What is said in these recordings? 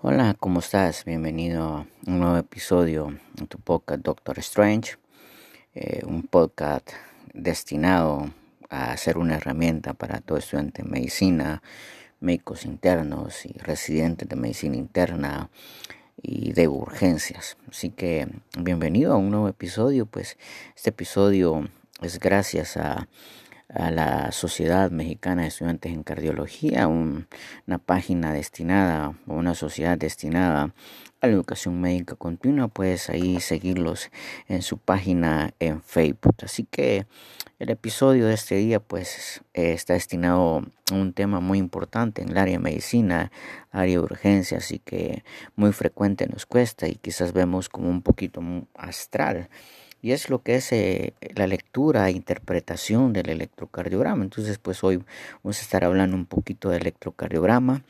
Hola, ¿cómo estás? Bienvenido a un nuevo episodio de tu podcast Doctor Strange, eh, un podcast destinado a ser una herramienta para todo estudiante de medicina, médicos internos y residentes de medicina interna y de urgencias. Así que bienvenido a un nuevo episodio, pues este episodio es gracias a a la Sociedad Mexicana de Estudiantes en Cardiología, una página destinada o una sociedad destinada a la educación médica continua, puedes ahí seguirlos en su página en Facebook. Así que el episodio de este día pues está destinado a un tema muy importante en el área de medicina, área de urgencia, así que muy frecuente nos cuesta y quizás vemos como un poquito astral y es lo que es eh, la lectura e interpretación del electrocardiograma. Entonces, pues hoy vamos a estar hablando un poquito de electrocardiograma,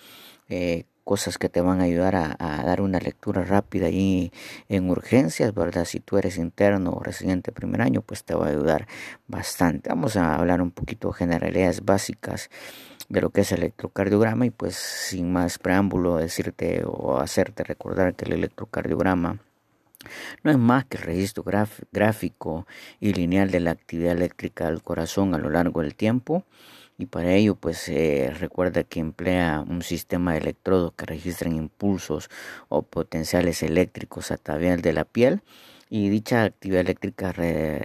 eh, cosas que te van a ayudar a, dar una lectura rápida ahí en urgencias, ¿verdad? Si tú eres interno o residente primer año, pues te va a ayudar bastante. Vamos a hablar un poquito de generalidades básicas de lo que es el electrocardiograma y pues sin más preámbulo decirte o hacerte recordar que el electrocardiograma no es más que el registro gráfico y lineal de la actividad eléctrica del corazón a lo largo del tiempo. Y para ello pues eh, recuerda que emplea un sistema de electrodos que registran impulsos o potenciales eléctricos a través de la piel y dicha actividad eléctrica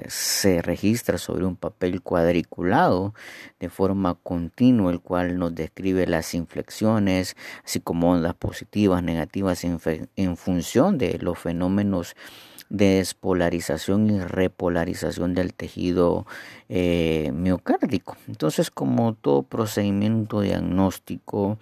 se registra sobre un papel cuadriculado de forma continua, el cual nos describe las inflexiones, así como ondas positivas, negativas en, función de los fenómenos de despolarización y repolarización del tejido eh, miocárdico. Entonces, como todo procedimiento diagnóstico,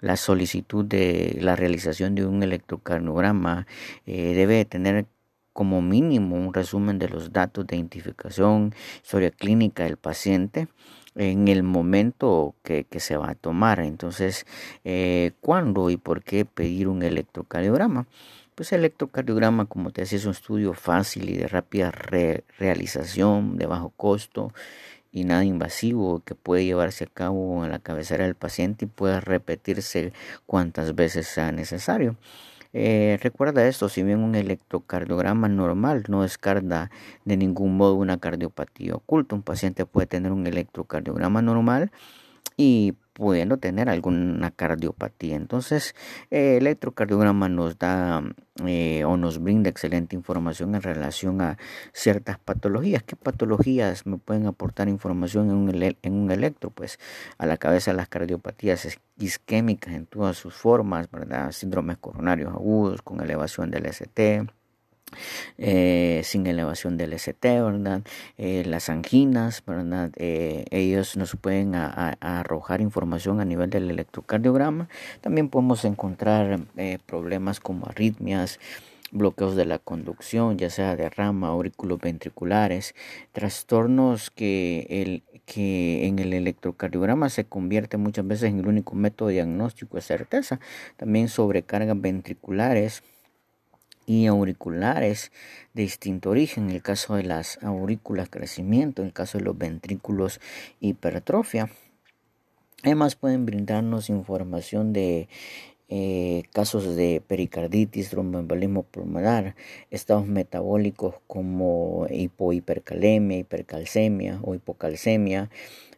la solicitud de la realización de un electrocardiograma eh, debe tener como mínimo un resumen de los datos de identificación, historia clínica del paciente en el momento que, se va a tomar. Entonces, eh, ¿cuándo y por qué pedir un electrocardiograma? Pues el electrocardiograma, como te decía, es un estudio fácil y de rápida realización, de bajo costo y nada invasivo que puede llevarse a cabo en la cabecera del paciente y puede repetirse cuantas veces sea necesario. Eh, recuerda esto, si bien un electrocardiograma normal no descarga de ningún modo una cardiopatía oculta, un paciente puede tener un electrocardiograma normal y pudiendo tener alguna cardiopatía. Entonces, el electrocardiograma nos da eh, o nos brinda excelente información en relación a ciertas patologías. ¿Qué patologías me pueden aportar información en un, en un electro? Pues a la cabeza las cardiopatías isquémicas en todas sus formas, ¿verdad? Síndromes coronarios agudos con elevación del ST eh, sin elevación del ST. Eh, las anginas, ¿verdad? Eh, ellos nos pueden arrojar información a nivel del electrocardiograma. También podemos encontrar problemas como arritmias, bloqueos de la conducción, ya sea de rama, aurículos ventriculares, trastornos que, que en el electrocardiograma se convierte muchas veces en el único método diagnóstico de certeza. También sobrecargas ventriculares y auriculares de distinto origen, en el caso de las aurículas crecimiento, en el caso de los ventrículos hipertrofia. Además pueden brindarnos información de eh, casos de pericarditis, tromboembolismo pulmonar, estados metabólicos como hipohipercalemia, hipercalcemia o hipocalcemia,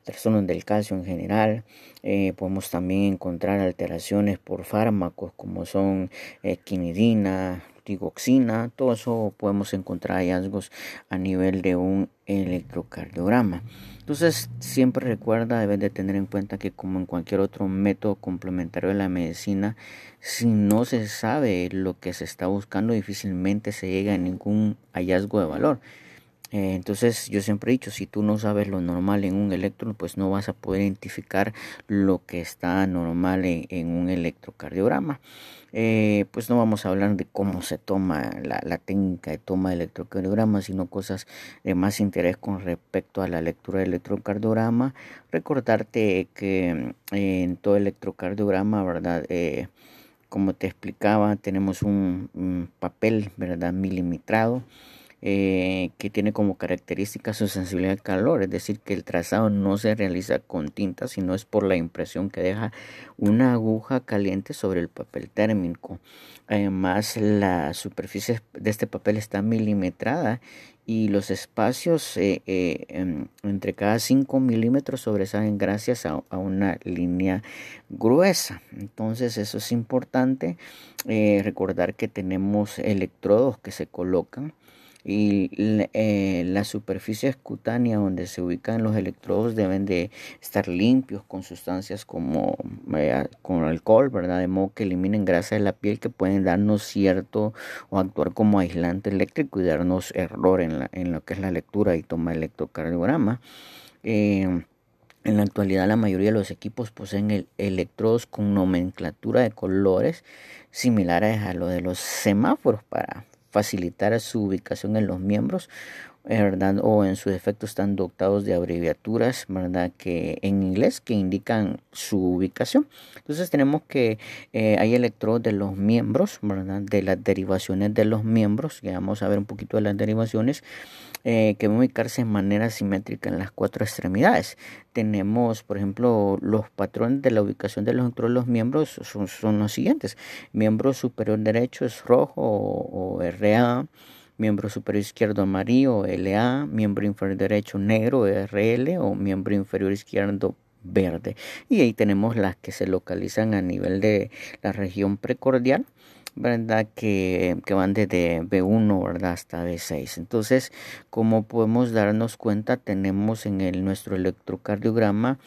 trastornos del calcio en general. Eh, podemos también encontrar alteraciones por fármacos como son eh, quinidina, digoxina, todo eso podemos encontrar hallazgos a nivel de un electrocardiograma. Entonces, siempre recuerda, debes de tener en cuenta que como en cualquier otro método complementario de la medicina, si no se sabe lo que se está buscando, difícilmente se llega a ningún hallazgo de valor. Eh, entonces yo siempre he dicho, si tú no sabes lo normal en un electro, pues no vas a poder identificar lo que está normal en, un electrocardiograma. Eh, pues no vamos a hablar de cómo se toma la, técnica de toma de electrocardiograma, sino cosas de más interés con respecto a la lectura de electrocardiograma. Recordarte que eh, en todo electrocardiograma, ¿verdad? como te explicaba, tenemos un, un papel, ¿verdad? Milimetrado eh, que tiene como característica su sensibilidad al calor, es decir, que el trazado no se realiza con tinta, sino es por la impresión que deja una aguja caliente sobre el papel térmico. Además, la superficie de este papel está milimetrada y los espacios eh, eh, entre cada 5 milímetros sobresalen gracias a, una línea gruesa. Entonces eso es importante recordar que tenemos electrodos que se colocan y eh, las superficies cutáneas donde se ubican los electrodos deben de estar limpios con sustancias como eh, con alcohol, ¿verdad? De modo que eliminen grasa de la piel que pueden darnos cierto o actuar como aislante eléctrico y darnos error en, la, en lo que es la lectura y toma electrocardiograma. Eh, en la actualidad la mayoría de los equipos poseen electrodos con nomenclatura de colores similares a lo de los semáforos para facilitar su ubicación en los miembros, ¿verdad? O en su defecto están dotados de abreviaturas, ¿verdad? Que en inglés que indican su ubicación. Entonces tenemos que eh, hay electrodos de los miembros, ¿verdad? De las derivaciones de los miembros, que vamos a ver un poquito de las derivaciones, eh, que van a ubicarse de manera simétrica en las cuatro extremidades. Tenemos, por ejemplo, los patrones de la ubicación de los los miembros son, son los siguientes. Miembro superior derecho es rojo o, o RA miembro superior izquierdo amarillo LA, miembro inferior derecho negro RL o miembro inferior izquierdo verde. Y ahí tenemos las que se localizan a nivel de la región precordial. ¿Verdad? Que, que, van desde B1 ¿verdad? hasta B6. Entonces, como podemos darnos cuenta, tenemos en el, nuestro electrocardiograma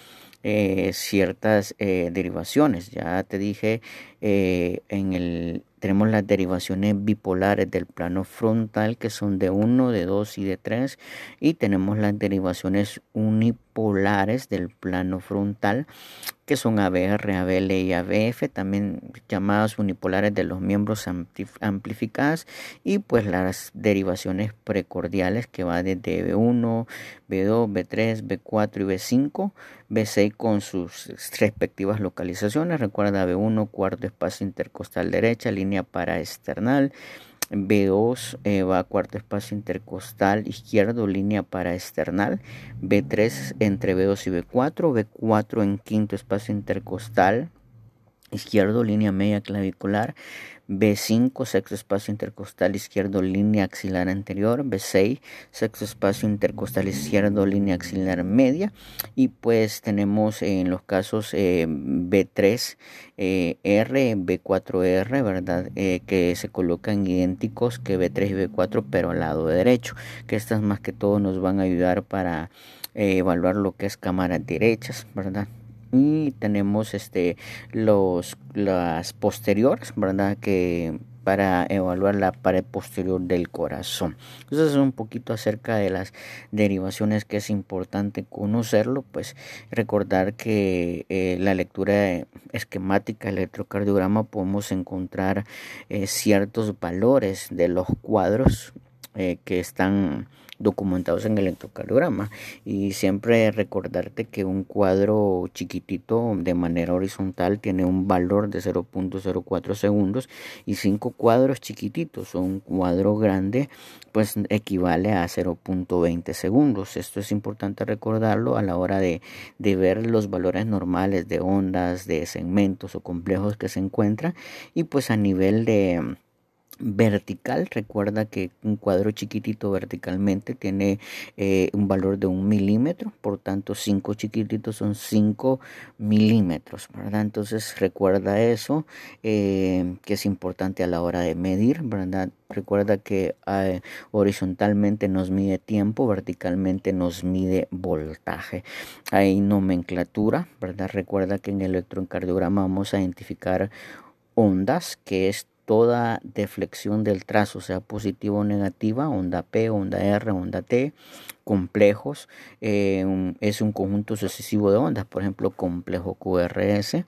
eh, ciertas eh, derivaciones. Ya te dije eh, en el tenemos las derivaciones bipolares del plano frontal que son de 1, de 2 y de 3 y tenemos las derivaciones unipolares del plano frontal que son ABR, ABL y ABF, también llamadas unipolares de los miembros amplificadas y pues las derivaciones precordiales que va desde B1, B2, B3, B4 y B5, B6 con sus respectivas localizaciones, recuerda B1 cuarto espacio intercostal derecha, línea para external. B2 eh, va a cuarto espacio intercostal izquierdo, línea para external. B3 entre B2 y B4. B4 en quinto espacio intercostal izquierdo, línea media clavicular. B5, sexto espacio intercostal izquierdo, línea axilar anterior. B6, sexto espacio intercostal izquierdo, línea axilar media. Y pues tenemos en los casos eh, B3, eh, R, B4R, ¿verdad? Eh, que se colocan idénticos que B3 y B4, pero al lado derecho. Que estas más que todo nos van a ayudar para evaluar lo que es cámaras derechas, ¿verdad? Y tenemos este los las posteriores verdad que para evaluar la pared posterior del corazón. Entonces es un poquito acerca de las derivaciones que es importante conocerlo, pues recordar que eh, la lectura esquemática del electrocardiograma podemos encontrar eh, ciertos valores de los cuadros eh, que están documentados en el electrocardiograma. Y siempre recordarte que un cuadro chiquitito de manera horizontal tiene un valor de 0.04 segundos y cinco cuadros chiquititos. O un cuadro grande pues equivale a 0.20 segundos. Esto es importante recordarlo a la hora de, de ver los valores normales de ondas de segmentos o complejos que se encuentran. Y pues a nivel de vertical. Recuerda que un cuadro chiquitito verticalmente tiene eh, un valor de un milímetro por tanto cinco chiquititos son 5 milímetros verdad entonces recuerda eso eh, que es importante a la hora de medir verdad recuerda que eh, horizontalmente nos mide tiempo verticalmente nos mide voltaje. Hay nomenclatura verdad recuerda que en el electrocardiograma vamos a identificar ondas que es toda deflexión del trazo, sea positiva o negativa, onda P, onda R, onda T, complejos, eh, es un conjunto sucesivo de ondas, por ejemplo, complejo QRS,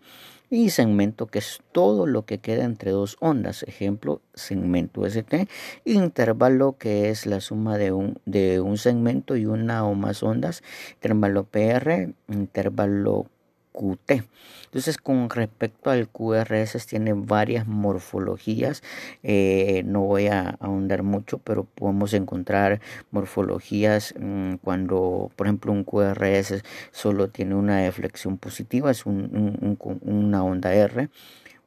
y segmento que es todo lo que queda entre dos ondas, ejemplo, segmento ST, intervalo que es la suma de un, de un segmento y una o más ondas, intervalo PR, intervalo QT. Entonces, con respecto al QRS, tiene varias morfologías. Eh, no voy a ahondar mucho, pero podemos encontrar morfologías mm, cuando, por ejemplo, un QRS solo tiene una deflexión positiva, es una onda R.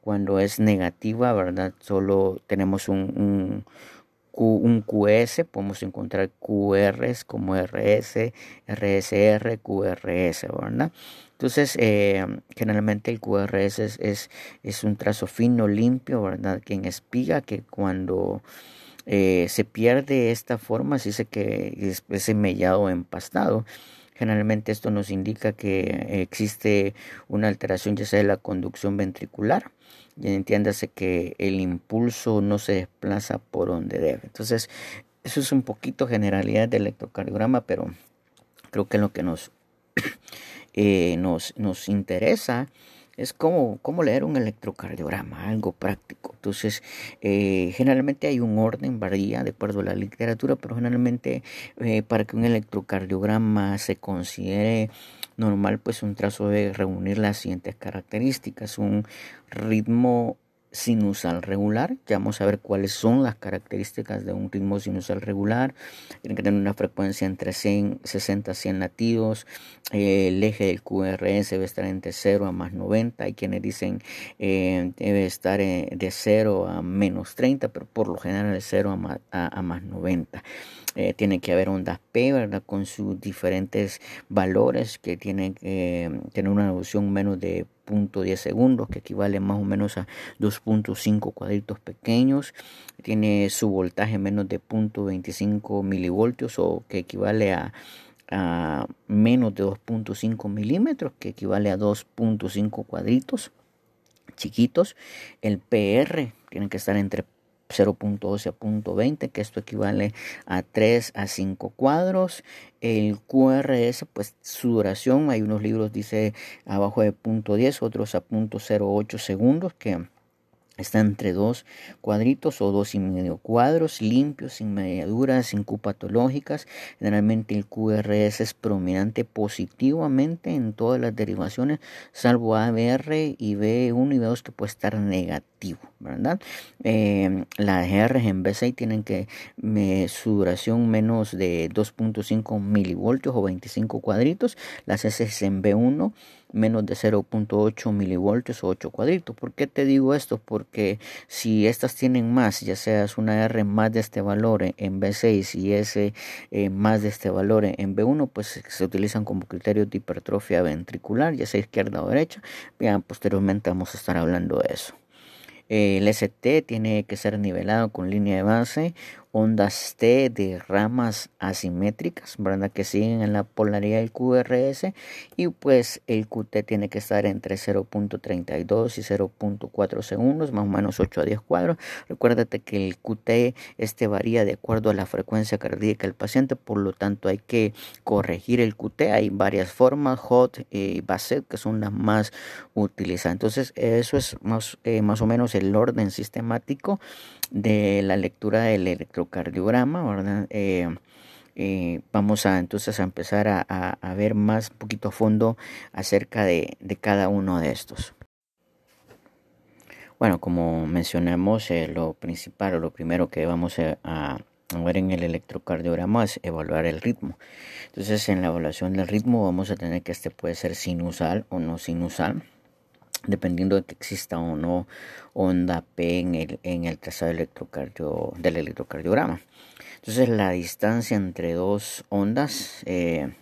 Cuando es negativa, ¿verdad? Solo tenemos un un QS, podemos encontrar QRs como RS, RSR, QRS, ¿verdad? Entonces, eh, generalmente el QRS es, es, un trazo fino, limpio, ¿verdad? Que en espiga, que cuando eh, se pierde esta forma, se dice que es, es mellado empastado. Generalmente esto nos indica que existe una alteración ya sea de la conducción ventricular y entiéndase que el impulso no se desplaza por donde debe. Entonces, eso es un poquito generalidad del electrocardiograma, pero creo que lo que nos, eh, nos, nos interesa es como, leer un electrocardiograma, algo práctico. Entonces, eh, generalmente hay un orden, varía de acuerdo a la literatura, pero generalmente eh, para que un electrocardiograma se considere normal, pues un trazo debe reunir las siguientes características, un ritmo sinusal regular. Ya vamos a ver cuáles son las características de un ritmo sinusal regular. Tiene que tener una frecuencia entre 60 a 100 latidos. Eh, el eje del QRS debe estar entre 0 a más 90. Hay quienes dicen eh, debe estar eh, de 0 a menos 30, pero por lo general de 0 a más, a, más 90. tiene que haber ondas P, ¿verdad? Con sus diferentes valores que tienen tener una reducción menos de 10 segundos, que equivale más o menos a 2.5 cuadritos pequeños. Tiene su voltaje menos de 0.25 milivoltios o que equivale a, a menos de 2.5 milímetros, que equivale a 2.5 cuadritos chiquitos. El PR tiene que estar entre 0.12 a 0.20, que esto equivale a 3 a 5 cuadros. El QRS, pues su duración, hay unos libros dice abajo de 0.10, otros a 0.08 segundos, que Está entre dos cuadritos o dos y medio cuadros, limpios, sin mediaduras, sin Q patológicas. Generalmente el QRS es prominente positivamente en todas las derivaciones, salvo ABR y B1 y B2 que puede estar negativo, ¿verdad? Eh, las GR en B6 tienen que su duración menos de 2.5 milivoltios o 25 cuadritos. Las S en B1 menos de 0.8 milivoltios o 8 cuadritos. ¿Por qué te digo esto? Porque si estas tienen más, ya seas una R más de este valor en B6 y S eh, más de este valor en B1, pues se utilizan como criterios de hipertrofia ventricular, ya sea izquierda o derecha. Bien, posteriormente vamos a estar hablando de eso. El ST tiene que ser nivelado con línea de base ondas T de ramas asimétricas, ¿verdad? Que siguen en la polaridad del QRS y pues el QT tiene que estar entre 0.32 y 0.4 segundos, más o menos 8 a 10 cuadros. Recuérdate que el QT este varía de acuerdo a la frecuencia cardíaca del paciente, por lo tanto hay que corregir el QT. Hay varias formas, HOT y BASET, que son las más utilizadas. Entonces eso es más, eh, más o menos el orden sistemático de la lectura del electrocardiograma, ¿verdad? Eh, eh, vamos a entonces a empezar a, ver más poquito a fondo acerca de, cada uno de estos. Bueno, como mencionamos, eh, lo principal o lo primero que vamos a, ver en el electrocardiograma es evaluar el ritmo. Entonces, en la evaluación del ritmo vamos a tener que este puede ser sinusal o no sinusal dependiendo de que exista o no onda P en el, en el trazado electrocardio, del electrocardiograma. Entonces la distancia entre dos ondas eh,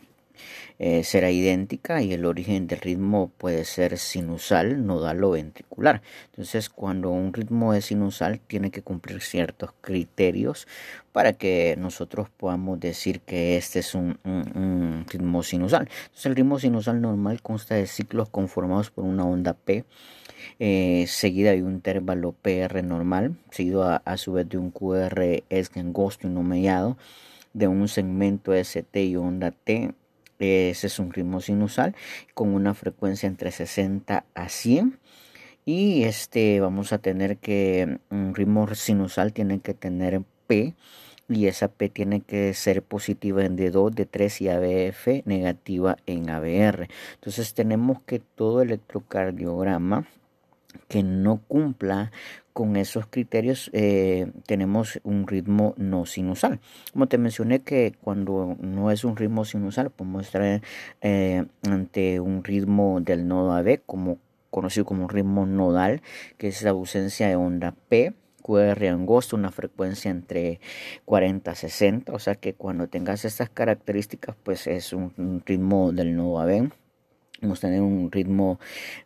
eh, será idéntica y el origen del ritmo puede ser sinusal, nodal o ventricular. Entonces, cuando un ritmo es sinusal, tiene que cumplir ciertos criterios para que nosotros podamos decir que este es un, ritmo sinusal. Entonces, el ritmo sinusal normal consta de ciclos conformados por una onda P. Eh, seguida de un intervalo PR normal, seguido a, su vez de un QR es angosto y no mediado, de un segmento ST y onda T ese es un ritmo sinusal con una frecuencia entre 60 a 100. Y este vamos a tener que un ritmo sinusal tiene que tener P y esa P tiene que ser positiva en D2, D3 y ABF negativa en ABR. Entonces tenemos que todo electrocardiograma que no cumpla con esos criterios eh, tenemos un ritmo no sinusal. Como te mencioné que cuando no es un ritmo sinusal podemos estar eh, ante un ritmo del nodo AB como conocido como un ritmo nodal que es la ausencia de onda P QR angosto, una frecuencia entre 40 a 60, o sea que cuando tengas estas características pues es un, ritmo del nodo AB A tener un ritmo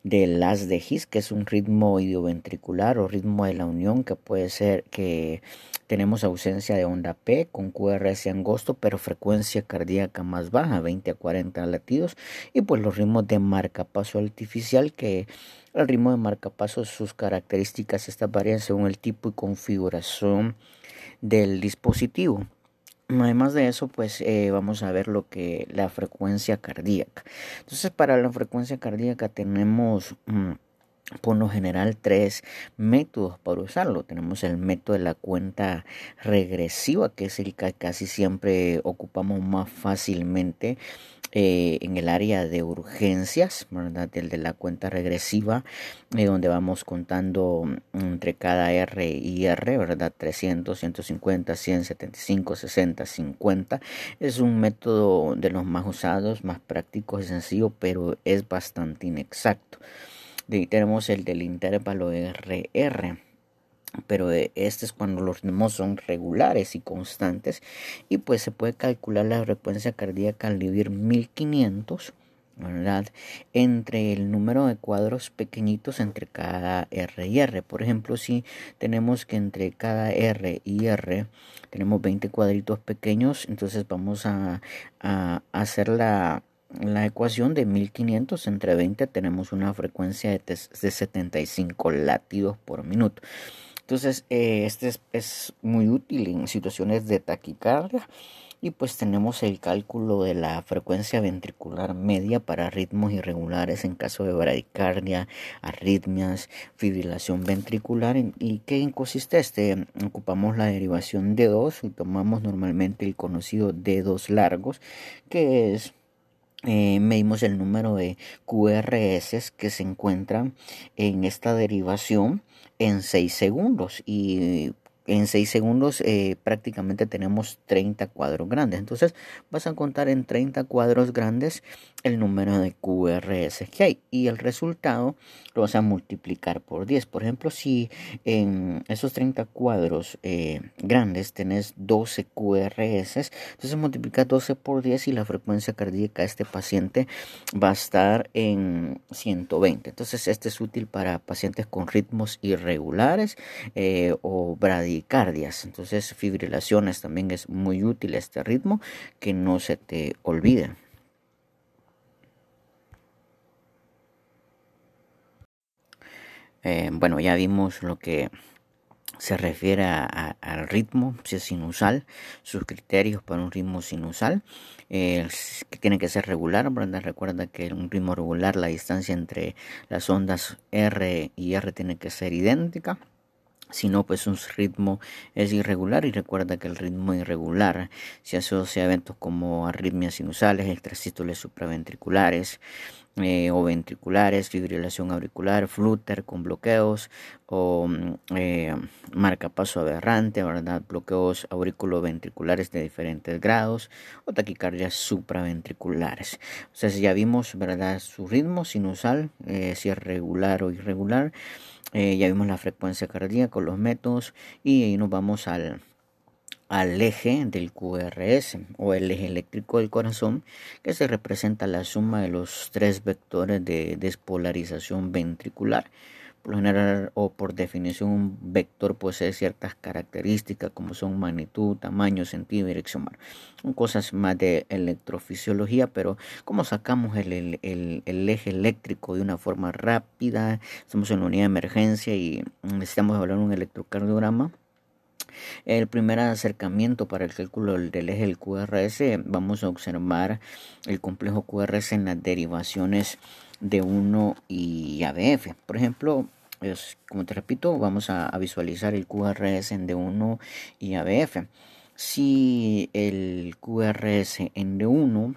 de las de His, que es un ritmo idioventricular o ritmo de la unión, que puede ser que tenemos ausencia de onda P con QRS angosto, pero frecuencia cardíaca más baja, 20 a 40 latidos. Y pues los ritmos de marcapaso artificial, que el ritmo de marcapaso, sus características, estas varían según el tipo y configuración del dispositivo. Además de eso, pues eh, vamos a ver lo que la frecuencia cardíaca. Entonces, para la frecuencia cardíaca tenemos mm, por lo general tres métodos para usarlo. Tenemos el método de la cuenta regresiva, que es el que casi siempre ocupamos más fácilmente eh, en el área de urgencias, ¿verdad? El de la cuenta regresiva, eh, donde vamos contando entre cada R y R, ¿verdad? 300, 150, 175, 60, 50. Es un método de los más usados, más prácticos y sencillo, pero es bastante inexacto. De tenemos el del intervalo RR pero este es cuando los ritmos son regulares y constantes y pues se puede calcular la frecuencia cardíaca al dividir 1500 ¿verdad? entre el número de cuadros pequeñitos entre cada R y R. Por ejemplo, si tenemos que entre cada R y R tenemos 20 cuadritos pequeños, entonces vamos a, a hacer la, la ecuación de 1500 entre 20 tenemos una frecuencia de, de 75 latidos por minuto. Entonces, eh, este es, muy útil en situaciones de taquicardia. Y pues tenemos el cálculo de la frecuencia ventricular media para ritmos irregulares en caso de bradicardia, arritmias, fibrilación ventricular. ¿Y qué consiste este? Ocupamos la derivación de 2 y tomamos normalmente el conocido D2 largos, que es eh, medimos el número de QRS que se encuentran en esta derivación en 6 segundos y en 6 segundos eh, prácticamente tenemos 30 cuadros grandes. Entonces vas a contar en 30 cuadros grandes el número de QRS que hay y el resultado lo vas a multiplicar por 10. Por ejemplo, si en esos 30 cuadros eh, grandes tenés 12 QRS, entonces multiplica 12 por 10 y la frecuencia cardíaca de este paciente va a estar en 120. Entonces este es útil para pacientes con ritmos irregulares eh, o Entonces fibrilaciones también es muy útil este ritmo que no se te olvide. Eh, bueno, ya vimos lo que se refiere al ritmo, si es sinusal, sus criterios para un ritmo sinusal, eh, que tiene que ser regular, recuerda que un ritmo regular, la distancia entre las ondas R y R tiene que ser idéntica. Si no, pues un ritmo es irregular y recuerda que el ritmo irregular se asocia a eventos como arritmias sinusales, extrasístoles supraventriculares, eh, o ventriculares, fibrilación auricular, flúter con bloqueos o mm, eh, marcapaso aberrante, ¿verdad? bloqueos auriculoventriculares de diferentes grados o taquicardias supraventriculares. O sea, si ya vimos ¿verdad? su ritmo sinusal, eh, si es regular o irregular, ya vimos la frecuencia cardíaca, los métodos y ahí nos vamos al al eje del QRS o el eje eléctrico del corazón que se representa la suma de los tres vectores de despolarización ventricular. Por lo general o por definición un vector posee ciertas características como son magnitud, tamaño, sentido dirección. son cosas más de electrofisiología, pero como sacamos el, eje eléctrico de una forma rápida, estamos en una unidad de emergencia y necesitamos evaluar un electrocardiograma el primer acercamiento para el cálculo del eje del QRS, vamos a observar el complejo QRS en las derivaciones de 1 y ABF. Por ejemplo, como te repito, vamos a, visualizar el QRS en D1 y ABF. si el QRS en D1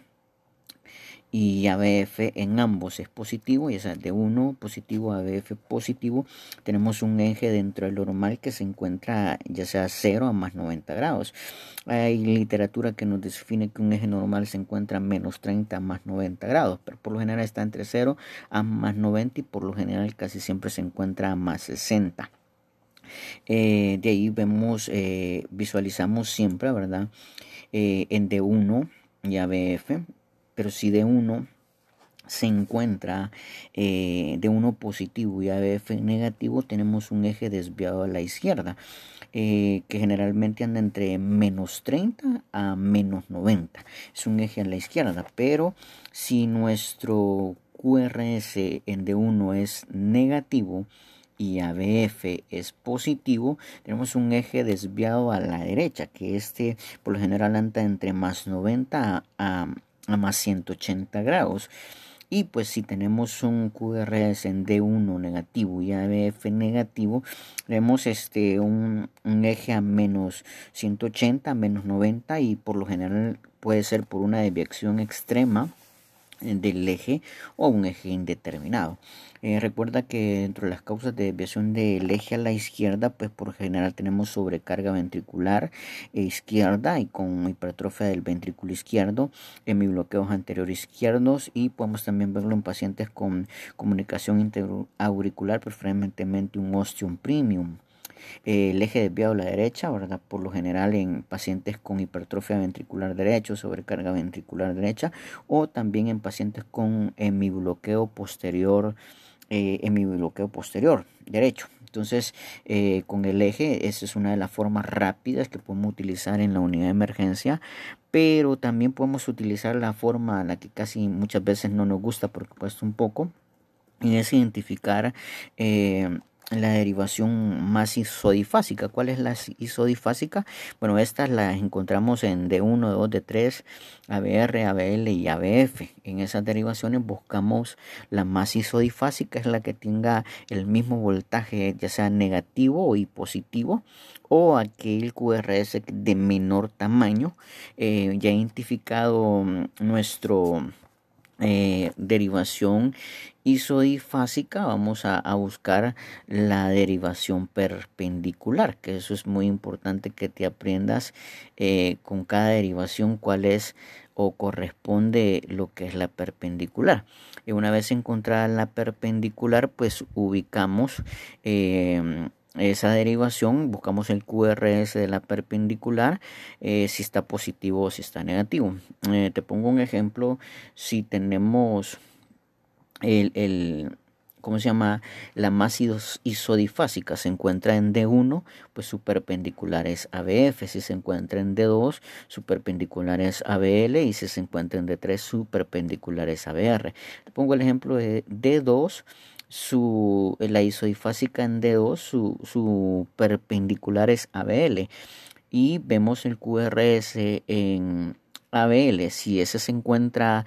y ABF en ambos es positivo, y esa de 1 positivo a ABF positivo, tenemos un eje dentro del normal que se encuentra ya sea 0 a más 90 grados. Hay literatura que nos define que un eje normal se encuentra a menos 30 a más 90 grados, pero por lo general está entre 0 a más 90 y por lo general casi siempre se encuentra a más 60. Eh, de ahí vemos, eh, visualizamos siempre, ¿verdad? Eh, en D1 y ABF pero si de uno se encuentra eh, de uno positivo y ABF negativo, tenemos un eje desviado a la izquierda, eh, que generalmente anda entre menos 30 a menos 90. Es un eje a la izquierda, pero si nuestro QRS en D1 es negativo, y ABF es positivo, tenemos un eje desviado a la derecha, que este por lo general anda entre más 90 a, a más 180 grados. Y pues si tenemos un QRS en D1 negativo y ABF negativo, tenemos este un, un, eje a menos 180, menos 90 y por lo general puede ser por una desviación extrema del eje o un eje indeterminado. Eh, recuerda que dentro de las causas de desviación del eje a la izquierda, pues por general tenemos sobrecarga ventricular e izquierda y con hipertrofia del ventrículo izquierdo, hemibloqueos anteriores izquierdos y podemos también verlo en pacientes con comunicación interauricular, preferentemente un osteum premium el eje desviado a la derecha. Por lo general en pacientes con hipertrofia ventricular derecho, sobrecarga ventricular derecha, o también en pacientes con hemibloqueo posterior, eh, posterior derecho. Entonces, eh, con el eje, esa es una de las formas rápidas que podemos utilizar en la unidad de emergencia, pero también podemos utilizar la forma, la que casi muchas veces no nos gusta porque cuesta un poco, y es identificar eh, la derivación más isodifásica. ¿Cuál es la isodifásica? Bueno, estas las encontramos en D1, D2, D3, ABR, ABL y ABF. En esas derivaciones buscamos la más isodifásica, es la que tenga el mismo voltaje, ya sea negativo y positivo, o aquel QRS de menor tamaño. Eh, ya identificado mm, nuestro eh, derivación isodifásica vamos a, buscar la derivación perpendicular que eso es muy importante que te aprendas eh, con cada derivación cuál es o corresponde lo que es la perpendicular y una vez encontrada la perpendicular pues ubicamos eh, esa derivación, buscamos el QRS de la perpendicular, eh, si está positivo o si está negativo. Eh, te pongo un ejemplo, si tenemos el, el ¿cómo se llama? La más isodifásica se encuentra en D1, pues su perpendicular es ABF. Si se encuentra en D2, su perpendicular es ABL. Y si se encuentra en D3, su perpendicular es ABR. Te pongo el ejemplo de D2 su, la isodifásica en D2, su, su perpendicular es ABL. Y vemos el QRS en ABL. Si ese se encuentra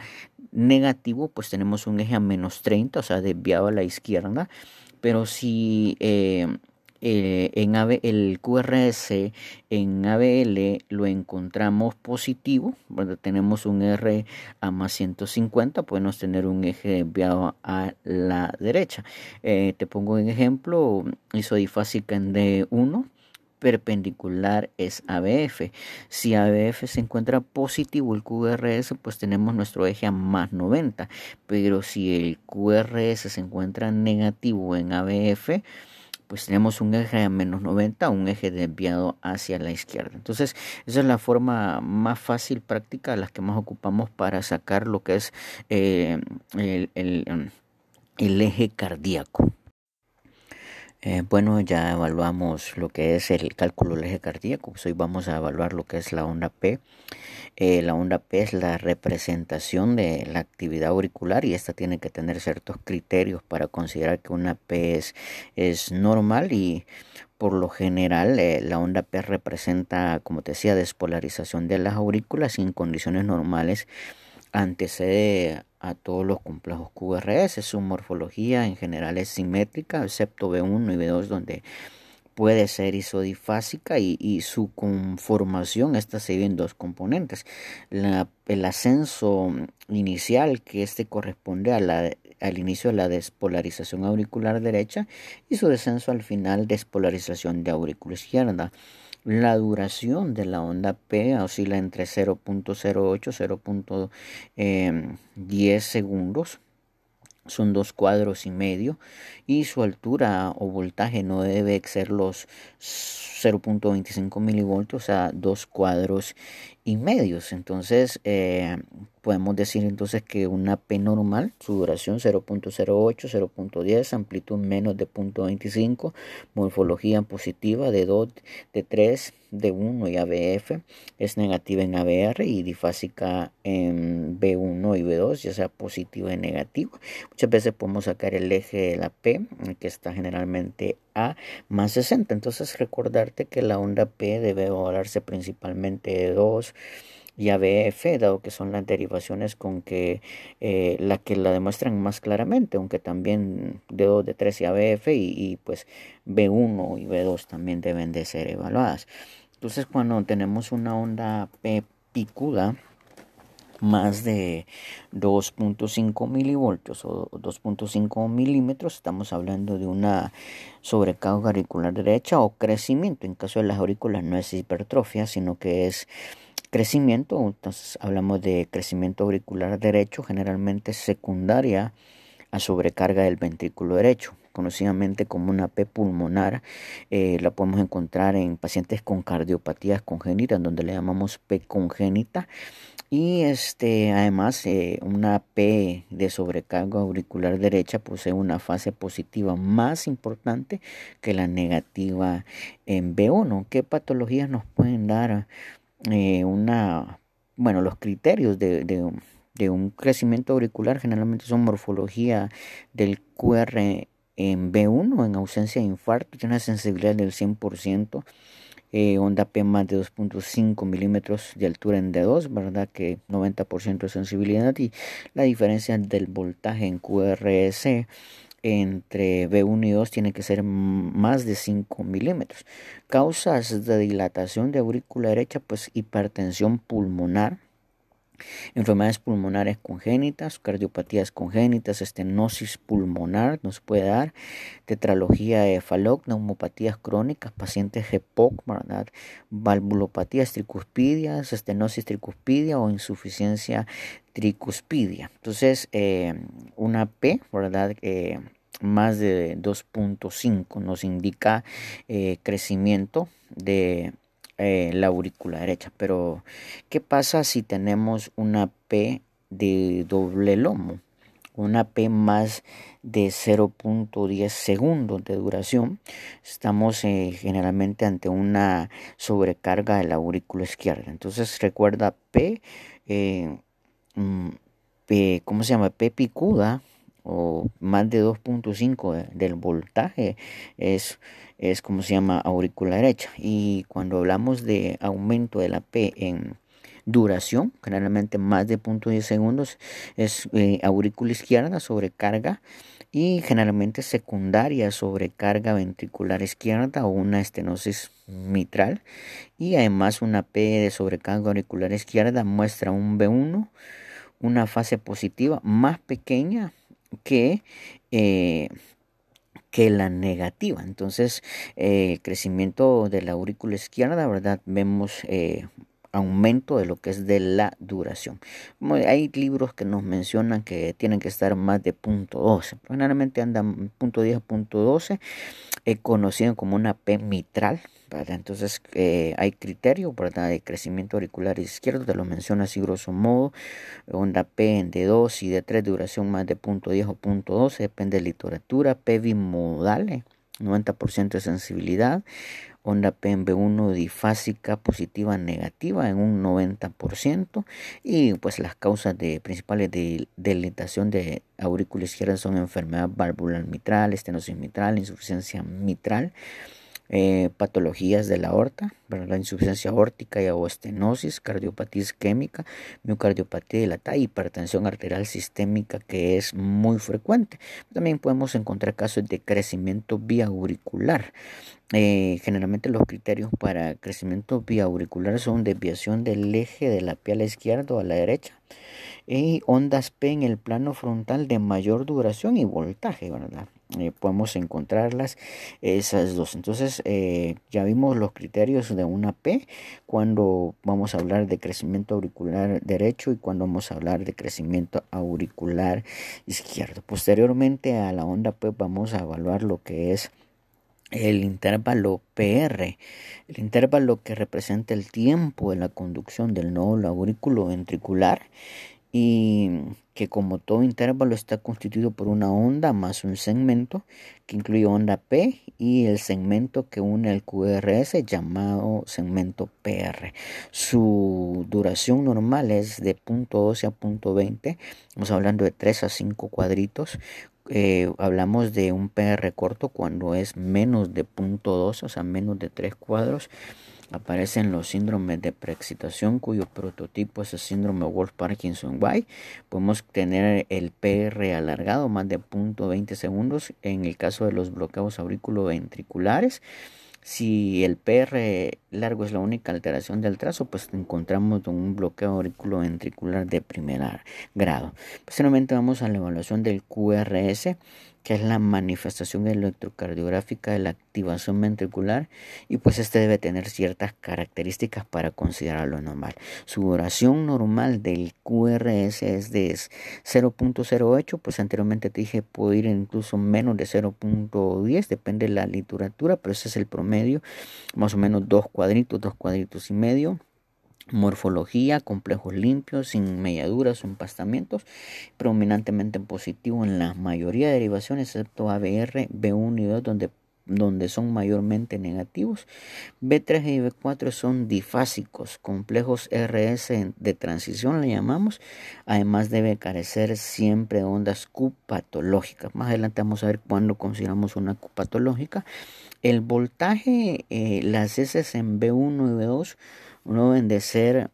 negativo, pues tenemos un eje a menos 30, o sea, desviado a la izquierda. Pero si eh, eh, en el QRS en ABL lo encontramos positivo, tenemos un R a más 150, podemos tener un eje desviado a la derecha. Eh, te pongo un ejemplo, isodifásica en D1 perpendicular es ABF. Si ABF se encuentra positivo el QRS, pues tenemos nuestro eje a más 90. Pero si el QRS se encuentra negativo en ABF, pues tenemos un eje a menos 90, un eje desviado hacia la izquierda. Entonces, esa es la forma más fácil, práctica, las que más ocupamos para sacar lo que es eh, el, el, eje cardíaco. Eh, bueno, ya evaluamos lo que es el cálculo del eje cardíaco. Pues hoy vamos a evaluar lo que es la onda P. Eh, la onda P es la representación de la actividad auricular y esta tiene que tener ciertos criterios para considerar que una P es, normal y por lo general eh, la onda P representa, como te decía, despolarización de las aurículas en condiciones normales antecede a todos los complejos QRS. Su morfología en general es simétrica, excepto B1 y B2 donde puede ser isodifásica y, su conformación está en dos componentes. el ascenso inicial, que este corresponde al inicio de la despolarización auricular derecha, y su descenso al final, despolarización de aurícula izquierda. La duración de la onda P oscila entre 0.08 y 0.10 segundos. Son dos cuadros y medio y su altura o voltaje no debe exceder los 0.25 milivoltios a dos cuadros y medios. Entonces eh, podemos decir entonces que una P normal su duración 0.08 0.10 amplitud menos de 0.25 morfología positiva de 2 de 3 de 1 y ABF es negativa en ABR y difásica en B1 y B2 ya sea positiva y negativa. Muchas veces podemos sacar el eje de la P que está generalmente A más 60 entonces recordarte que la onda P debe volarse principalmente de 2 y ABF, dado que son las derivaciones con que eh, la que la demuestran más claramente, aunque también de 2, de 3 y ABF y, y, pues B1 y B2 también deben de ser evaluadas. Entonces cuando tenemos una onda P picuda, más de 2.5 milivoltios o 2.5 milímetros, estamos hablando de una sobrecarga auricular derecha o crecimiento. En caso de las aurículas no es hipertrofia, sino que es crecimiento. Entonces hablamos de crecimiento auricular derecho, generalmente secundaria a sobrecarga del ventrículo derecho conocidamente como una P pulmonar. Eh, la podemos encontrar en pacientes con cardiopatías congénitas, donde le llamamos P congénita. Y este, además, eh, una P de sobrecarga auricular derecha posee una fase positiva más importante que la negativa en B1. ¿Qué patologías nos pueden dar eh, una, bueno, los criterios de, de, un crecimiento auricular generalmente son morfología del QR en B1 en ausencia de infarto, tiene una sensibilidad del 100%, eh, onda P más de 2.5 milímetros de altura en D2, ¿verdad? Que 90% de sensibilidad y la diferencia del voltaje en QRS entre B1 y 2 tiene que ser más de 5 milímetros. Causas de dilatación de aurícula derecha, pues hipertensión pulmonar, enfermedades pulmonares congénitas, cardiopatías congénitas, estenosis pulmonar nos puede dar, tetralogía de Fallot, neumopatías crónicas, pacientes ¿verdad? valvulopatías tricuspidias, estenosis tricuspidia o insuficiencia tricuspidia. Entonces, eh, una P, ¿verdad? Eh, más de 2.5 nos indica eh, crecimiento de eh, la aurícula derecha. Pero, ¿qué pasa si tenemos una P de doble lomo? Una P más de 0.10 segundos de duración. Estamos eh, generalmente ante una sobrecarga de la aurícula izquierda. Entonces, recuerda P, eh, mm, P ¿cómo se llama? P picuda o más de 2.5 del voltaje es, es como se llama aurícula derecha. Y cuando hablamos de aumento de la P en duración, generalmente más de 0.10 segundos, es eh, aurícula izquierda sobrecarga y generalmente secundaria sobrecarga ventricular izquierda o una estenosis mitral y además una P de sobrecarga auricular izquierda muestra un B1, una fase positiva más pequeña que, eh, que la negativa. Entonces, eh, crecimiento de la aurícula izquierda, ¿verdad? Vemos eh, aumento de lo que es de la duración. Hay libros que nos mencionan que tienen que estar más de punto 12. Generalmente andan punto 10 punto 12, conocido como una P mitral. Entonces eh, hay criterio ¿verdad? de crecimiento auricular izquierdo, te lo menciona así grosso modo, onda P en D2 y D3 duración más de punto 10 o punto 12, depende de literatura, P bimodal, 90% de sensibilidad, onda P en B1 difásica positiva negativa en un 90% y pues las causas de, principales de dilatación de aurícula izquierda son enfermedad valvular mitral, estenosis mitral, insuficiencia mitral eh, patologías de la aorta, la insuficiencia aórtica y estenosis, cardiopatía isquémica, miocardiopatía dilatada, hipertensión arterial sistémica que es muy frecuente. También podemos encontrar casos de crecimiento vía auricular. Eh, generalmente los criterios para crecimiento vía son desviación del eje de la piel izquierda a la derecha y ondas P en el plano frontal de mayor duración y voltaje, ¿verdad? Eh, podemos encontrarlas esas dos. Entonces eh, ya vimos los criterios de una P cuando vamos a hablar de crecimiento auricular derecho y cuando vamos a hablar de crecimiento auricular izquierdo. Posteriormente a la onda P vamos a evaluar lo que es el intervalo PR, el intervalo que representa el tiempo de la conducción del nódulo aurículo ventricular y que como todo intervalo está constituido por una onda más un segmento que incluye onda P y el segmento que une el QRS llamado segmento PR. Su duración normal es de punto 12 a punto 20, estamos hablando de 3 a 5 cuadritos. Eh, hablamos de un PR corto cuando es menos de punto 12, o sea, menos de 3 cuadros aparecen los síndromes de preexcitación cuyo prototipo es el síndrome Wolf-Parkinson-White. Podemos tener el PR alargado más de 0.20 segundos en el caso de los bloqueos aurículo-ventriculares. Si el PR largo es la única alteración del trazo, pues encontramos un bloqueo auriculoventricular de primer grado. Posteriormente vamos a la evaluación del QRS que es la manifestación electrocardiográfica de la activación ventricular y pues este debe tener ciertas características para considerarlo normal. Su duración normal del QRS es de 0.08, pues anteriormente te dije puede ir incluso menos de 0.10, depende de la literatura, pero ese es el promedio, más o menos dos cuadritos, dos cuadritos y medio. Morfología, complejos limpios, sin melladuras o empastamientos, predominantemente positivo en la mayoría de derivaciones, excepto ABR, B1 y 2, donde, donde son mayormente negativos. B3 y B4 son difásicos, complejos RS de transición le llamamos. Además debe carecer siempre de ondas Q patológicas. Más adelante vamos a ver cuándo consideramos una Q patológica. El voltaje, eh, las S en B1 y B2 no deben de ser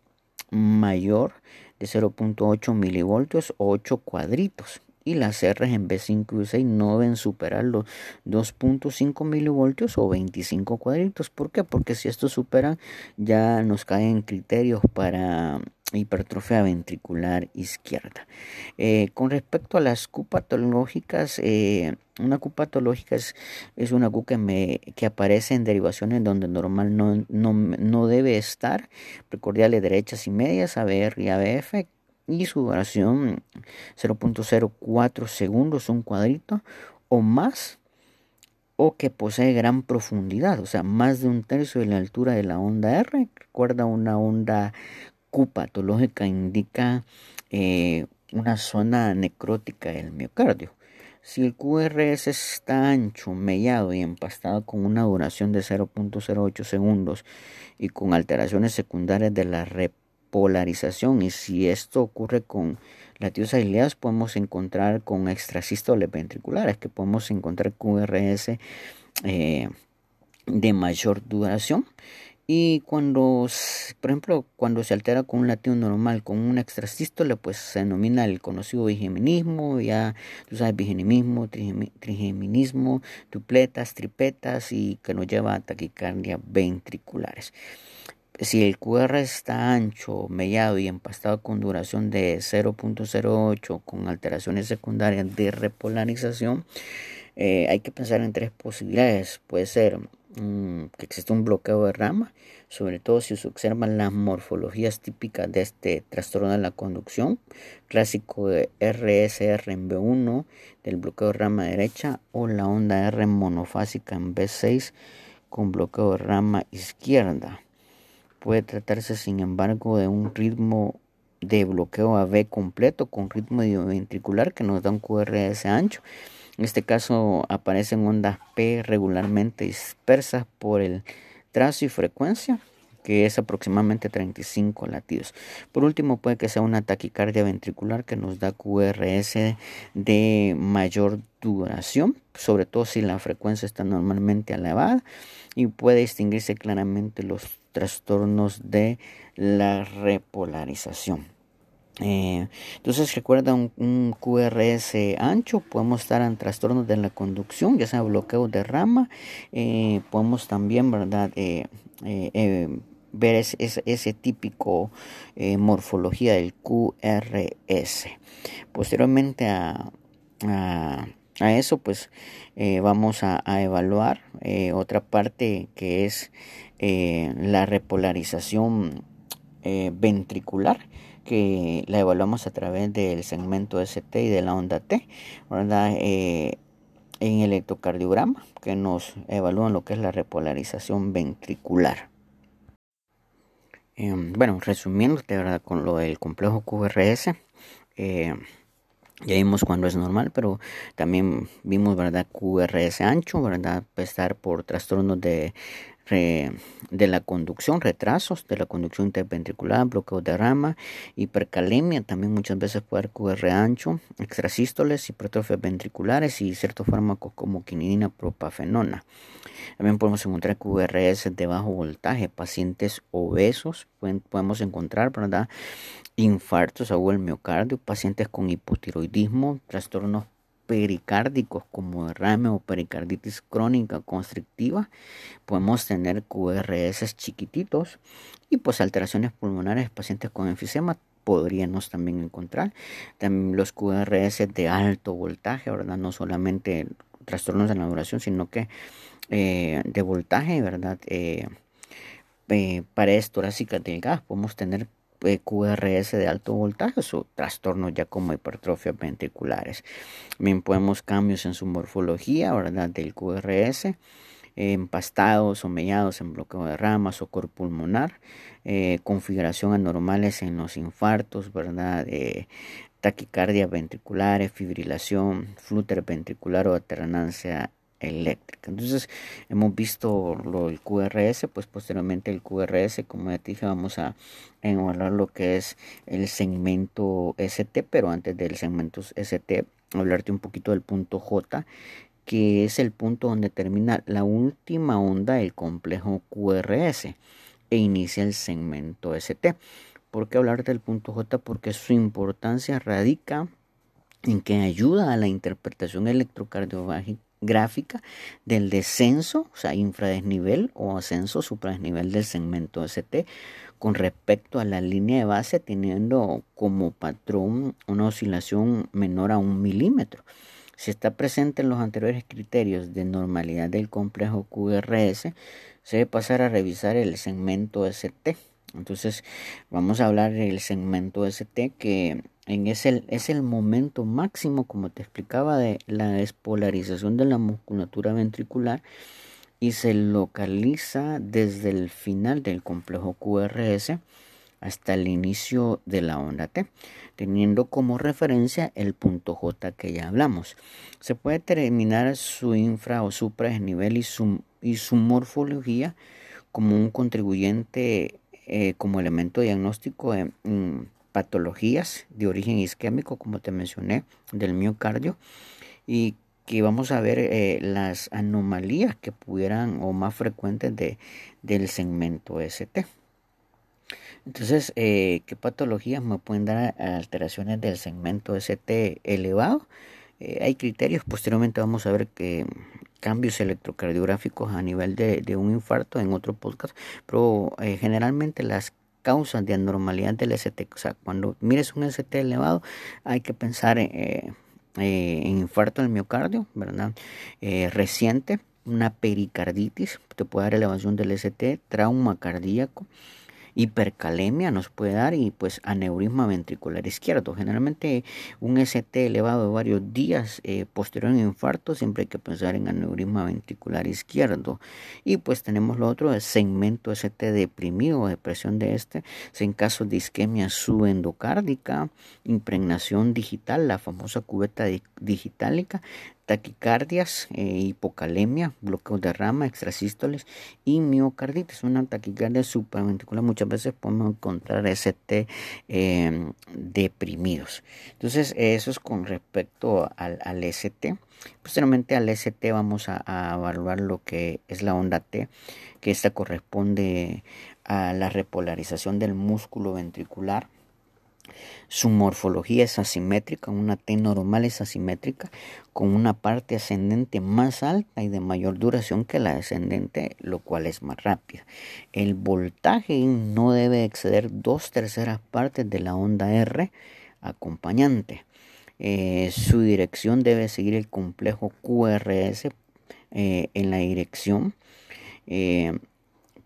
mayor de 0.8 milivoltios o 8 cuadritos y las R en B5 y 6 no deben superar los 2.5 milivoltios o 25 cuadritos. ¿Por qué? Porque si estos superan ya nos caen criterios para hipertrofia ventricular izquierda. Eh, con respecto a las Q patológicas, eh, una Q patológica es, es una Q que, me, que aparece en derivaciones donde normal no, no, no debe estar, precordiales derechas y medias, ABR y ABF, y su duración 0.04 segundos, un cuadrito o más, o que posee gran profundidad, o sea, más de un tercio de la altura de la onda R. Recuerda una onda Q patológica indica eh, una zona necrótica del miocardio. Si el QRS está ancho, mellado y empastado con una duración de 0.08 segundos y con alteraciones secundarias de la repolarización, y si esto ocurre con latidos aislados, podemos encontrar con extrasístoles ventriculares, que podemos encontrar QRS eh, de mayor duración. Y cuando, por ejemplo, cuando se altera con un latido normal, con un extrasístole, pues se denomina el conocido bigeminismo, ya tú sabes, bigeminismo, trigeminismo, dupletas, tripetas y que nos lleva a taquicardia ventriculares. Si el QR está ancho, mellado y empastado con duración de 0.08 con alteraciones secundarias de repolarización, eh, hay que pensar en tres posibilidades. Puede ser que existe un bloqueo de rama, sobre todo si se observan las morfologías típicas de este trastorno de la conducción, clásico de RSR en B1 del bloqueo de rama derecha o la onda R monofásica en B6 con bloqueo de rama izquierda. Puede tratarse, sin embargo, de un ritmo de bloqueo AB completo con ritmo ventricular que nos da un QRS ancho en este caso aparecen ondas P regularmente dispersas por el trazo y frecuencia. que es aproximadamente 35 latidos. Por último, puede que sea una taquicardia ventricular que nos da QRS de mayor duración, sobre todo si la frecuencia está normalmente elevada y puede distinguirse claramente los trastornos de la repolarización. Eh, entonces recuerda un, QRS ancho, podemos estar en trastornos de la conducción, ya sea bloqueo de rama, eh, podemos también, ¿verdad? Eh, ver ese, típico morfología del QRS. Posteriormente a, a, eso, pues vamos a evaluar otra parte que es la repolarización ventricular que la evaluamos a través del segmento ST y de la onda T, ¿verdad? Eh, en electrocardiograma, que nos evalúan lo que es la repolarización ventricular. Em, bueno, resumiendo, ¿verdad? con lo del complejo QRS, eh, ya vimos cuando es normal, pero también vimos, ¿verdad? QRS ancho, ¿verdad? Estar por trastornos de de la conducción, retrasos de la conducción interventricular, bloqueo de rama, hipercalemia, también muchas veces puede haber QR ancho, extrasístoles, hipertrofias ventriculares y ciertos fármacos como quinidina, propafenona. También podemos encontrar QRS de bajo voltaje, pacientes obesos, podemos encontrar, ¿verdad? Infartos agudos del miocardio, pacientes con hipotiroidismo, trastornos pericárdicos como derrame o pericarditis crónica constrictiva, podemos tener QRS chiquititos y pues alteraciones pulmonares, pacientes con enfisema podríamos también encontrar. También los QRS de alto voltaje, ¿verdad? No solamente trastornos de la duración, sino que eh, de voltaje, ¿verdad? Eh, eh, paredes torácicas delgadas, podemos tener QRS de alto voltaje o trastornos ya como hipertrofias ventriculares. También podemos cambios en su morfología, ¿verdad? Del QRS, empastados o mellados en bloqueo de ramas o cor pulmonar, eh, configuración anormales en los infartos, ¿verdad? taquicardia ventricular, fibrilación, flúter ventricular o alternancia eléctrica. Entonces hemos visto lo del QRS, pues posteriormente el QRS, como ya te dije, vamos a evaluar lo que es el segmento ST, pero antes del segmento ST, hablarte un poquito del punto J, que es el punto donde termina la última onda del complejo QRS e inicia el segmento ST. ¿Por qué hablar del punto J? Porque su importancia radica en que ayuda a la interpretación electrocardiográfica gráfica del descenso, o sea, infradesnivel o ascenso supradesnivel del segmento ST con respecto a la línea de base teniendo como patrón una oscilación menor a un milímetro. Si está presente en los anteriores criterios de normalidad del complejo QRS, se debe pasar a revisar el segmento ST. Entonces vamos a hablar del segmento ST que es el, momento máximo, como te explicaba, de la despolarización de la musculatura ventricular y se localiza desde el final del complejo QRS hasta el inicio de la onda T, teniendo como referencia el punto J que ya hablamos. Se puede determinar su infra o supraesnivel y su, y su morfología como un contribuyente, eh, como elemento diagnóstico de, patologías de origen isquémico, como te mencioné, del miocardio, y que vamos a ver eh, las anomalías que pudieran o más frecuentes de, del segmento ST. Entonces, eh, ¿qué patologías me pueden dar alteraciones del segmento ST elevado? Eh, hay criterios, posteriormente vamos a ver que cambios electrocardiográficos a nivel de, de un infarto en otro podcast, pero generalmente las causas de anormalidad del ST. O sea, cuando mires un ST elevado, hay que pensar eh, eh, en infarto del miocardio, ¿verdad? Eh, reciente, una pericarditis, te puede dar elevación del ST, trauma cardíaco hipercalemia nos puede dar y pues aneurisma ventricular izquierdo. Generalmente un ST elevado de varios días eh, posterior a un infarto, siempre hay que pensar en aneurisma ventricular izquierdo. Y pues tenemos lo otro, el segmento ST deprimido o depresión de este, en casos de isquemia subendocárdica, impregnación digital, la famosa cubeta digitálica, taquicardias, eh, hipocalemia, bloqueos de rama, extrasístoles y miocarditis. Una taquicardia supraventricular muchas veces podemos encontrar ST em, deprimidos. Entonces eso es con respecto al, al ST. Posteriormente al ST vamos a, a, evaluar lo que es la onda T, que esta corresponde a la repolarización del músculo ventricular su morfología es asimétrica, una T normal es asimétrica, con una parte ascendente más alta y de mayor duración que la descendente, lo cual es más rápida. El voltaje no debe exceder dos terceras partes de la onda R acompañante. Eh, su dirección debe seguir el complejo QRS eh, en la dirección. Eh,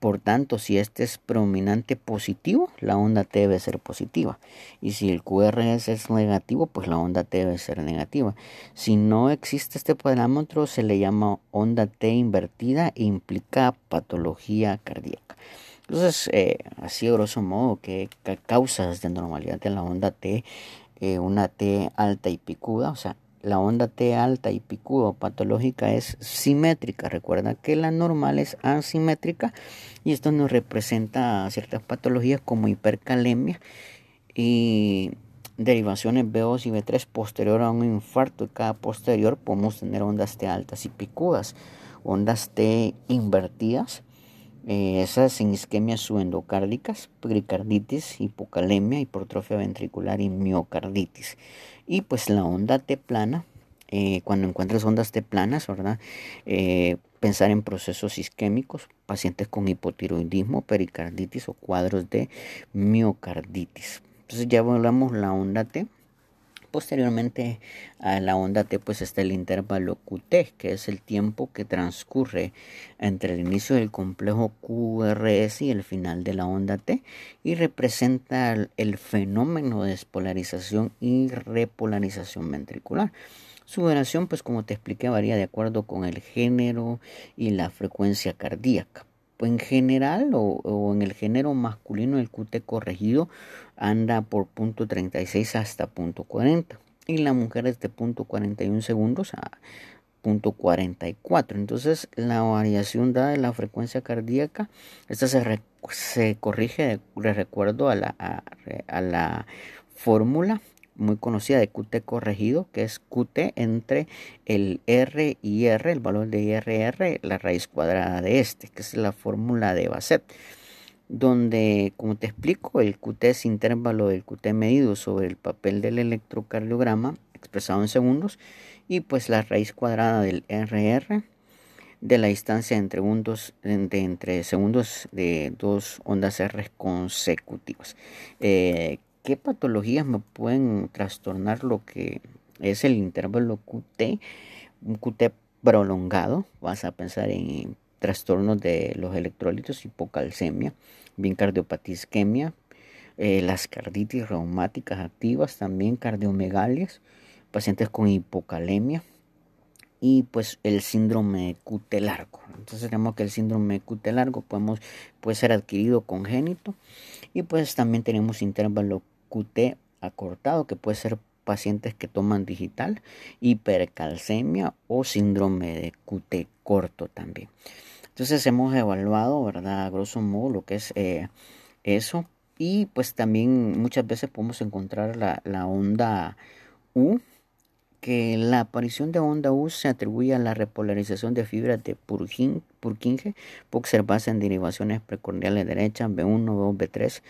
por tanto, si este es prominente positivo, la onda T debe ser positiva. Y si el QRS es negativo, pues la onda T debe ser negativa. Si no existe este parámetro, se le llama onda T invertida e implica patología cardíaca. Entonces, eh, así grosso modo, que causas de normalidad de la onda T, eh, una T alta y picuda, o sea, la onda T alta y picudo patológica es simétrica. Recuerda que la normal es asimétrica y esto nos representa ciertas patologías como hipercalemia y derivaciones B2 y B3 posterior a un infarto y cada posterior podemos tener ondas T altas y picudas, ondas T invertidas, eh, esas en isquemias subendocárdicas, pericarditis, hipocalemia, hipertrofia ventricular y miocarditis. Y pues la onda T plana, eh, cuando encuentres ondas T planas, ¿verdad? Eh, pensar en procesos isquémicos, pacientes con hipotiroidismo, pericarditis o cuadros de miocarditis. Entonces ya hablamos la onda T. Posteriormente a la onda T pues está el intervalo QT, que es el tiempo que transcurre entre el inicio del complejo QRS y el final de la onda T y representa el fenómeno de despolarización y repolarización ventricular. Su duración, pues como te expliqué, varía de acuerdo con el género y la frecuencia cardíaca en general o, en el género masculino el QT corregido anda por punto 36 hasta punto 40 y la mujer es de punto 41 segundos a punto 44 entonces la variación dada de la frecuencia cardíaca esta se, se corrige de, recuerdo a la, a la fórmula muy conocida de QT corregido, que es QT entre el R y R, el valor de IRR, la raíz cuadrada de este, que es la fórmula de Bassett, donde, como te explico, el QT es intervalo del QT medido sobre el papel del electrocardiograma expresado en segundos y pues la raíz cuadrada del RR de la distancia entre, segundos, de dos ondas R consecutivas. Eh, qué patologías me pueden trastornar lo que es el intervalo QT, un QT prolongado, vas a pensar en trastornos de los electrolitos, hipocalcemia, bien cardiopatía isquemia, eh, las carditis reumáticas activas, también cardiomegalias, pacientes con hipocalemia y pues el síndrome QT largo. Entonces tenemos que el síndrome QT largo podemos, puede ser adquirido congénito y pues también tenemos intervalo QT acortado, que puede ser pacientes que toman digital, hipercalcemia o síndrome de QT corto también. Entonces hemos evaluado, ¿verdad? A grosso modo lo que es eh, eso. Y pues también muchas veces podemos encontrar la, onda U, que la aparición de onda U se atribuye a la repolarización de fibras de Purkinje, puede observarse en derivaciones precordiales derechas B1, B2, B3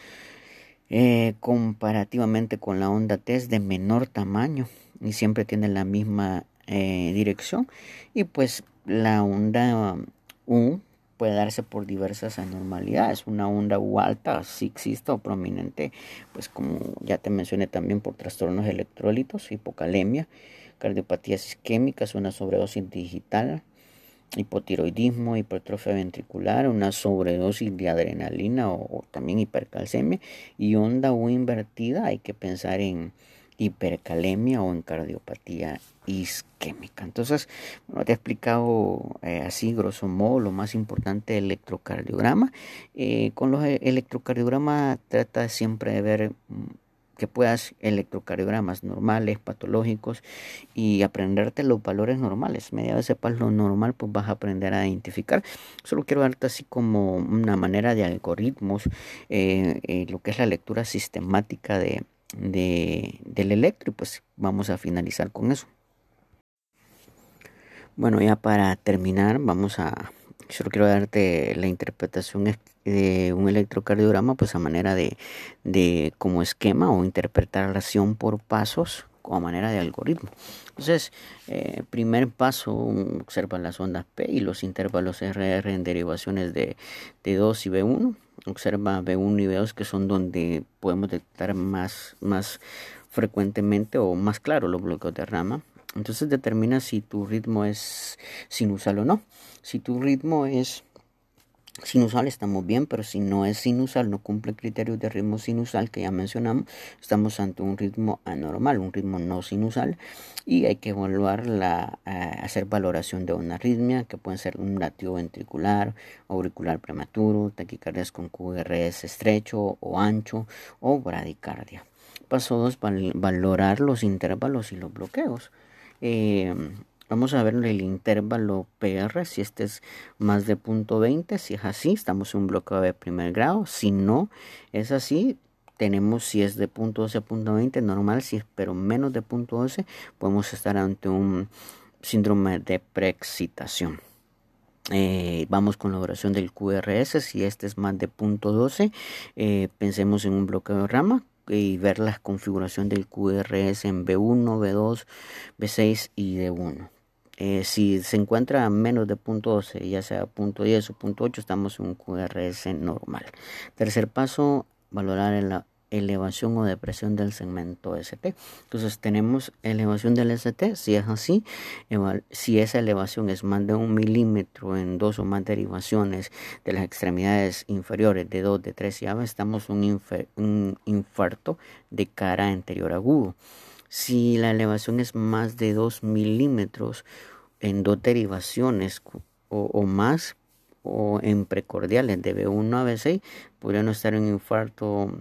eh, comparativamente con la onda T es de menor tamaño y siempre tiene la misma eh, dirección y pues la onda U puede darse por diversas anormalidades. Una onda U alta si existe o prominente pues como ya te mencioné también por trastornos electrólitos hipocalemia cardiopatías isquémicas una sobredosis digital hipotiroidismo, hipertrofia ventricular, una sobredosis de adrenalina o, también hipercalcemia y onda U invertida, hay que pensar en hipercalemia o en cardiopatía isquémica. Entonces, bueno, te he explicado eh, así, grosso modo, lo más importante del electrocardiograma. Eh, con los electrocardiogramas trata siempre de ver que puedas electrocardiogramas normales, patológicos y aprenderte los valores normales. Media vez sepas lo normal, pues vas a aprender a identificar. Solo quiero darte así como una manera de algoritmos, eh, eh, lo que es la lectura sistemática de, de, del electro y pues vamos a finalizar con eso. Bueno, ya para terminar, vamos a solo quiero darte la interpretación de un electrocardiograma, pues a manera de, de como esquema o interpretación por pasos como manera de algoritmo. Entonces, eh, primer paso, observa las ondas P y los intervalos RR en derivaciones de, de 2 y B1. Observa B1 y B2 que son donde podemos detectar más, más frecuentemente o más claro los bloqueos de rama. Entonces determina si tu ritmo es sinusal o no. Si tu ritmo es sinusal estamos bien, pero si no es sinusal, no cumple criterios de ritmo sinusal que ya mencionamos, estamos ante un ritmo anormal, un ritmo no sinusal y hay que evaluar la, eh, hacer valoración de una arritmia que puede ser un latido ventricular, auricular prematuro, taquicardias con QRS estrecho o ancho o bradicardia. Paso 2, valorar los intervalos y los bloqueos. Eh, vamos a ver el intervalo PR, si este es más de punto 20, si es así, estamos en un bloqueo de primer grado, si no es así, tenemos si es de punto 12 a punto 20 normal, si es pero menos de punto 12, podemos estar ante un síndrome de preexcitación. Eh, vamos con la oración del QRS, si este es más de punto 12, eh, pensemos en un bloqueo de rama, y ver la configuración del QRS en B1, B2, B6 y D1. Eh, si se encuentra a menos de punto 12, ya sea punto 10 o punto 8, estamos en un QRS normal. Tercer paso, valorar la elevación o depresión del segmento ST. Entonces tenemos elevación del ST, si es así, si esa elevación es más de un milímetro en dos o más derivaciones de las extremidades inferiores de 2, de 3 y estamos un, un infarto de cara anterior agudo. Si la elevación es más de 2 milímetros en dos derivaciones o, más, o en precordiales de B1 a B6, podría no estar en infarto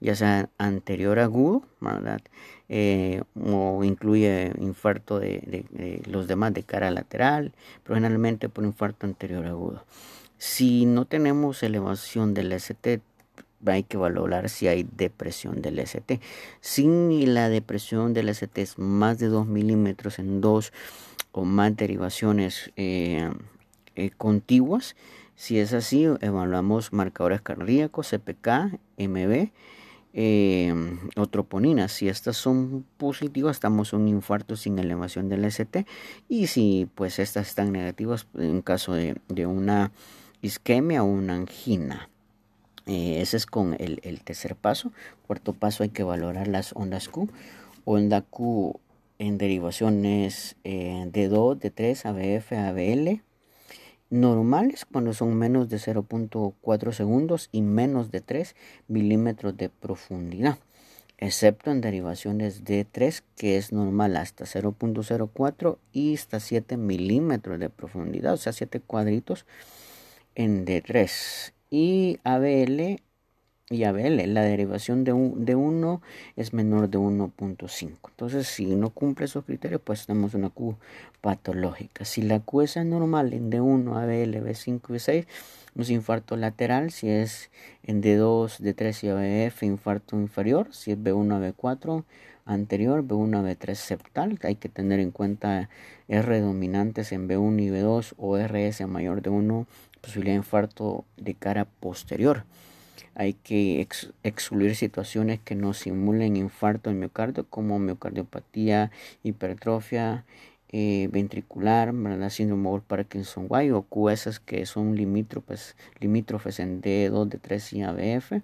ya sea anterior agudo, ¿verdad? Eh, o incluye infarto de, los demás de cara lateral, pero generalmente por infarto anterior agudo. Si no tenemos elevación del ST, hay que valorar si hay depresión del ST. Si la depresión del ST es más de 2 milímetros en dos o más derivaciones eh, eh, contiguas, si es así, evaluamos marcadores cardíacos, CPK, MB eh, troponina. Si estas son positivas, estamos en un infarto sin elevación del ST. Y si pues estas están negativas, en caso de, una isquemia o una angina. Eh, ese es con el, tercer paso. Cuarto paso hay que valorar las ondas Q. Onda Q en derivaciones eh, de 2, de 3, ABF, ABL normales cuando son menos de 0.4 segundos y menos de 3 milímetros de profundidad, excepto en derivaciones de 3 que es normal hasta 0.04 y hasta 7 milímetros de profundidad, o sea 7 cuadritos en D3 y ABL y ABL, la derivación de, un, de 1 es menor de 1.5. Entonces, si no cumple esos criterios, pues tenemos una Q patológica. Si la Q es normal en D1, ABL, B5 y B6, un infarto lateral, si es en D2, D3 y ABF, infarto inferior, si es B1 B4 anterior, B1 B3 septal, hay que tener en cuenta R dominantes en B1 y B2 o RS mayor de 1, posibilidad de infarto de cara posterior hay que excluir situaciones que no simulen infarto en miocardio como miocardiopatía, hipertrofia eh, ventricular, ¿verdad? síndrome de Parkinson-White o QS que son limítrofes, limítrofes en D2, D3 y ABF.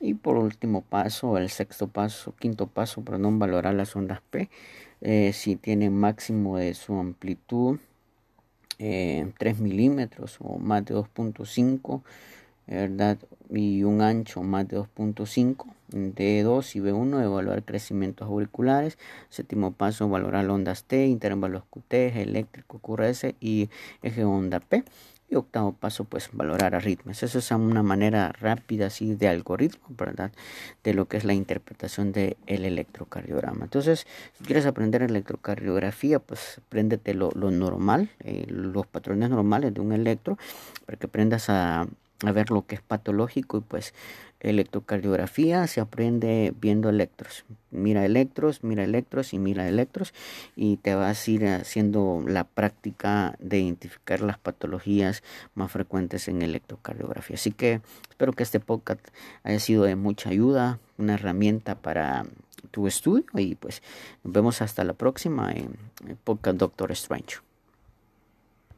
Y por último paso, el sexto paso, quinto paso, perdón, valorar las ondas P. Eh, si tiene máximo de su amplitud eh, 3 milímetros o más de 2.5 ¿verdad? y un ancho más de 2.5 D2 y B1 evaluar crecimientos auriculares séptimo paso valorar ondas T intervalos QT eléctrico QRS y eje onda P Y octavo paso, pues valorar arritmias. Eso es una manera rápida así de algoritmo, ¿verdad? De lo que es la interpretación del electrocardiograma. Entonces, si quieres aprender electrocardiografía, pues préndete lo, normal, eh, los patrones normales de un electro, para que aprendas a a ver lo que es patológico y pues electrocardiografía se aprende viendo electros. Mira electros, mira electros y mira electros y te vas a ir haciendo la práctica de identificar las patologías más frecuentes en electrocardiografía. Así que espero que este podcast haya sido de mucha ayuda, una herramienta para tu estudio y pues nos vemos hasta la próxima en podcast Doctor Strange.